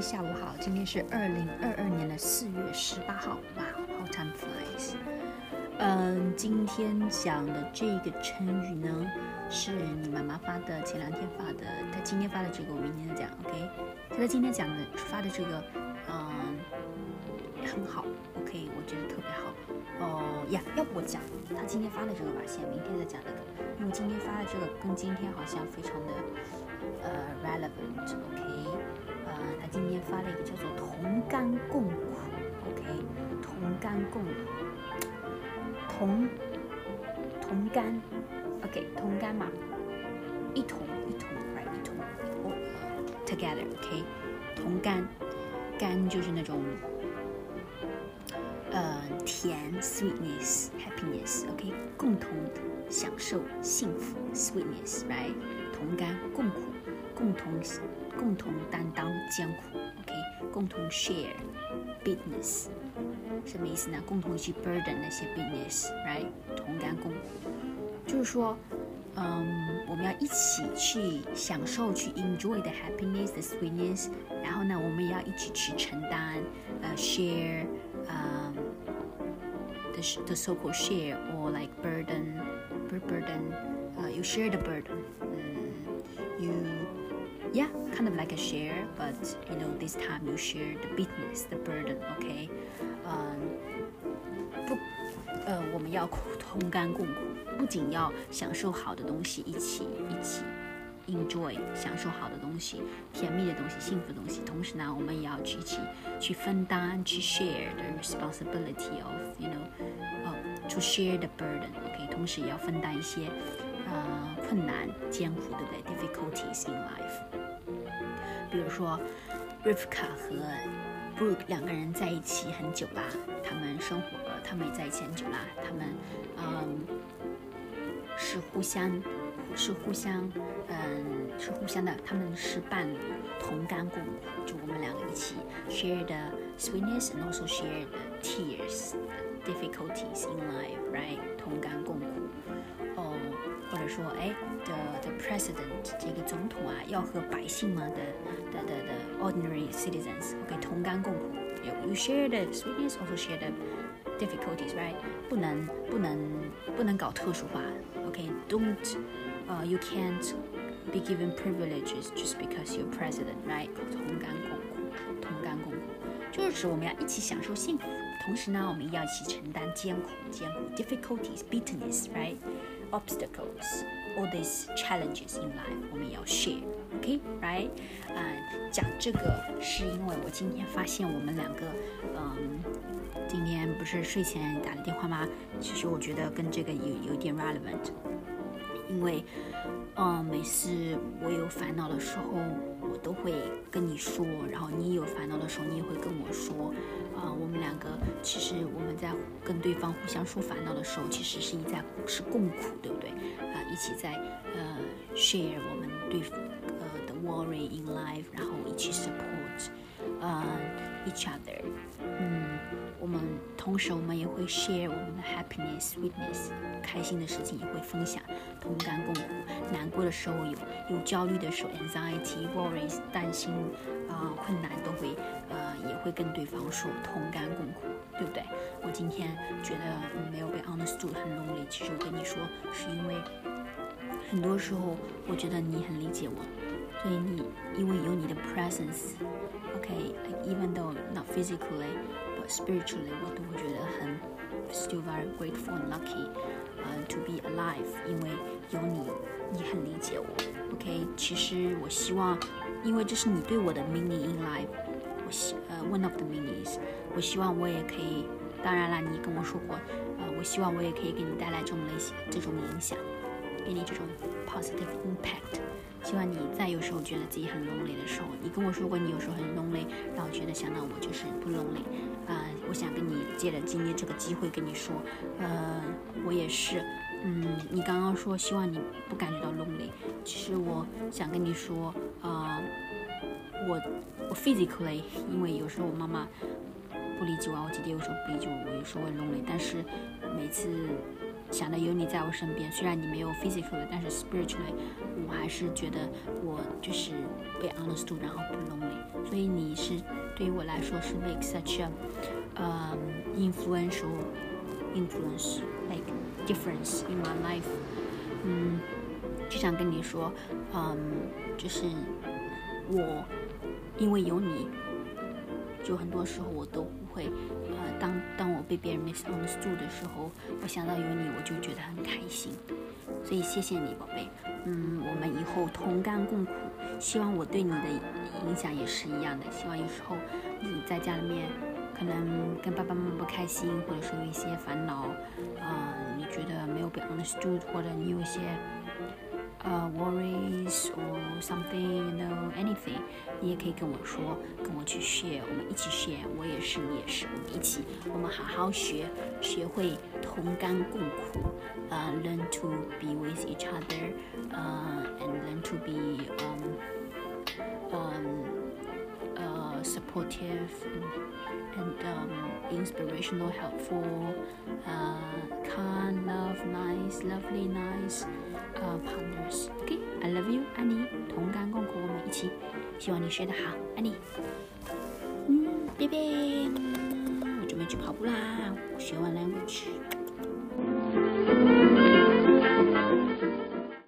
下午好，今天是二零二二年的四月十八号，哇，how time flies。嗯，今天讲的这个成语呢，是你妈妈发的，前两天发的，她今天发的这个，我明天再讲，OK？她今天讲的发的这个，嗯，很好，OK？我觉得特别好。哦呀，要不我讲她今天发的这个吧，先，明天再讲那个，因为今天发的这个跟今天好像非常的呃 relevant，OK？他今天发了一个叫做“同甘共苦 ”，OK，同甘共苦，同同甘，OK，同甘嘛，一同一同，right，一同，together，OK，同甘，甘就是那种呃甜，sweetness，happiness，OK，共同享受幸福，sweetness，right，同甘共苦，共同。共同担当艰苦，OK，共同 share business，什么意思呢？共同去 burden 那些 business，right？同甘共苦，就是说，嗯，我们要一起去享受，去 enjoy the happiness，the sweetness，然后呢，我们也要一起去承担，呃，share，嗯，the the so-called share or like burden，burden，呃，you share the burden，嗯，you。yeah, kind of like a share, but you know, this time you share the business, the burden, okay? 嗯，不，呃，我们要同甘共苦，不仅要享受好的东西，一起一起 enjoy 享受好的东西，甜蜜的东西，幸福的东西，同时呢，我们也要去一起去分担，去 share the responsibility of you know, uh, to share the burden, OK？同时也要分担一些。 呃，困难、艰苦，对不对？Difficulties in life。比如说，Rivka 和 Brooke 两个人在一起很久啦，他们生活，他们也在一起很久啦，他们，嗯，是互相，是互相，嗯，是互相的，他们是伴侣，同甘共苦，就我们两个一起 share the sweetness and also share the tears, difficulties in life, right？同甘共苦。哦，或者说，哎，the the president 这个总统啊，要和百姓们的的的的 ordinary citizens，OK，同甘共苦。You share the sweetness, also share the difficulties, right？不能不能不能搞特殊化，OK？Don't，呃，you can't be given privileges just because you're president, right？同甘共苦，同甘共苦，就是指我们要一起享受幸福， 同时呢，我们要一起承担艰苦，艰苦 difficulties, bitterness, right？obstacles, all these challenges in life，我们也要 share，OK，right？嗯，讲这个是因为我今天发现我们两个，嗯，今天不是睡前打了电话吗？其实我觉得跟这个有有点 relevant，因为，嗯，每次我有烦恼的时候，我都会跟你说，然后你有烦恼的时候，你也会跟我说。啊，我们两个其实我们在跟对方互相说烦恼的时候，其实是一在是共苦，对不对？啊，一起在呃 share 我们对呃的 worry in life，然后一起 support 呃 each other。嗯，我们同时我们也会 share 我们的 happiness、sweetness，开心的事情也会分享，同甘共苦。难过的时候有有焦虑的时候，anxiety、worries，担心啊困难都会。呃也会跟对方说同甘共苦，对不对？我今天觉得没有被 understood 很 lonely，其实我跟你说，是因为很多时候我觉得你很理解我，所以你因为有你的 presence，OK，even though not physically spiritually，我都会觉得很 still very grateful and lucky，呃，to be alive，因为有你，你很理解我，OK。其实我希望，因为这是你对我的 meaning in life 我希。呃，one of the meanings，我希望我也可以，当然了，你跟我说过，呃，我希望我也可以给你带来这种类型、这种影响，给你这种 positive impact。希望你在有时候觉得自己很 lonely 的时候，你跟我说过你有时候很 lonely，让我觉得想到我就是不 lonely。啊，我想跟你借着今天这个机会跟你说，呃，我也是，嗯，你刚刚说希望你不感觉到 lonely，其实我想跟你说，啊。我我 physically，因为有时候我妈妈不理解我，我姐姐有时候不理解我，我有时候会 lonely。但是每次想的有你在我身边，虽然你没有 physically，但是 spiritually，我还是觉得我就是被 understood，然后不 lonely。所以你是对于我来说是 make such a um influential influence like difference in my life。嗯，就想跟你说，嗯，就是我因为有你，就很多时候我都会，呃。当当我被别人 misunderstood 的时候，我想到有你，我就觉得很开心。所以谢谢你，宝贝。嗯，我们以后同甘共苦。希望我对你的影响也是一样的。希望有时候你在家里面可能跟爸爸妈妈不开心，或者说有一些烦恼，啊，你觉得没有被 understood，或者你有一些。呃，worries or something，you know，anything，你也可以跟我说，跟我去 share，我们一起 share，我也是，你也是，我们一起，我们好好学，学会同甘共苦，呃，learn to be with each other，呃，and learn to be supportive and um inspirational, helpful, uh, kind, love, nice, lovely, nice. uh, partners. Okay, I love you，爱你，同甘共苦，我们一起。希望你学得好，爱你。嗯，贝贝，我准备去跑步啦，学完 language。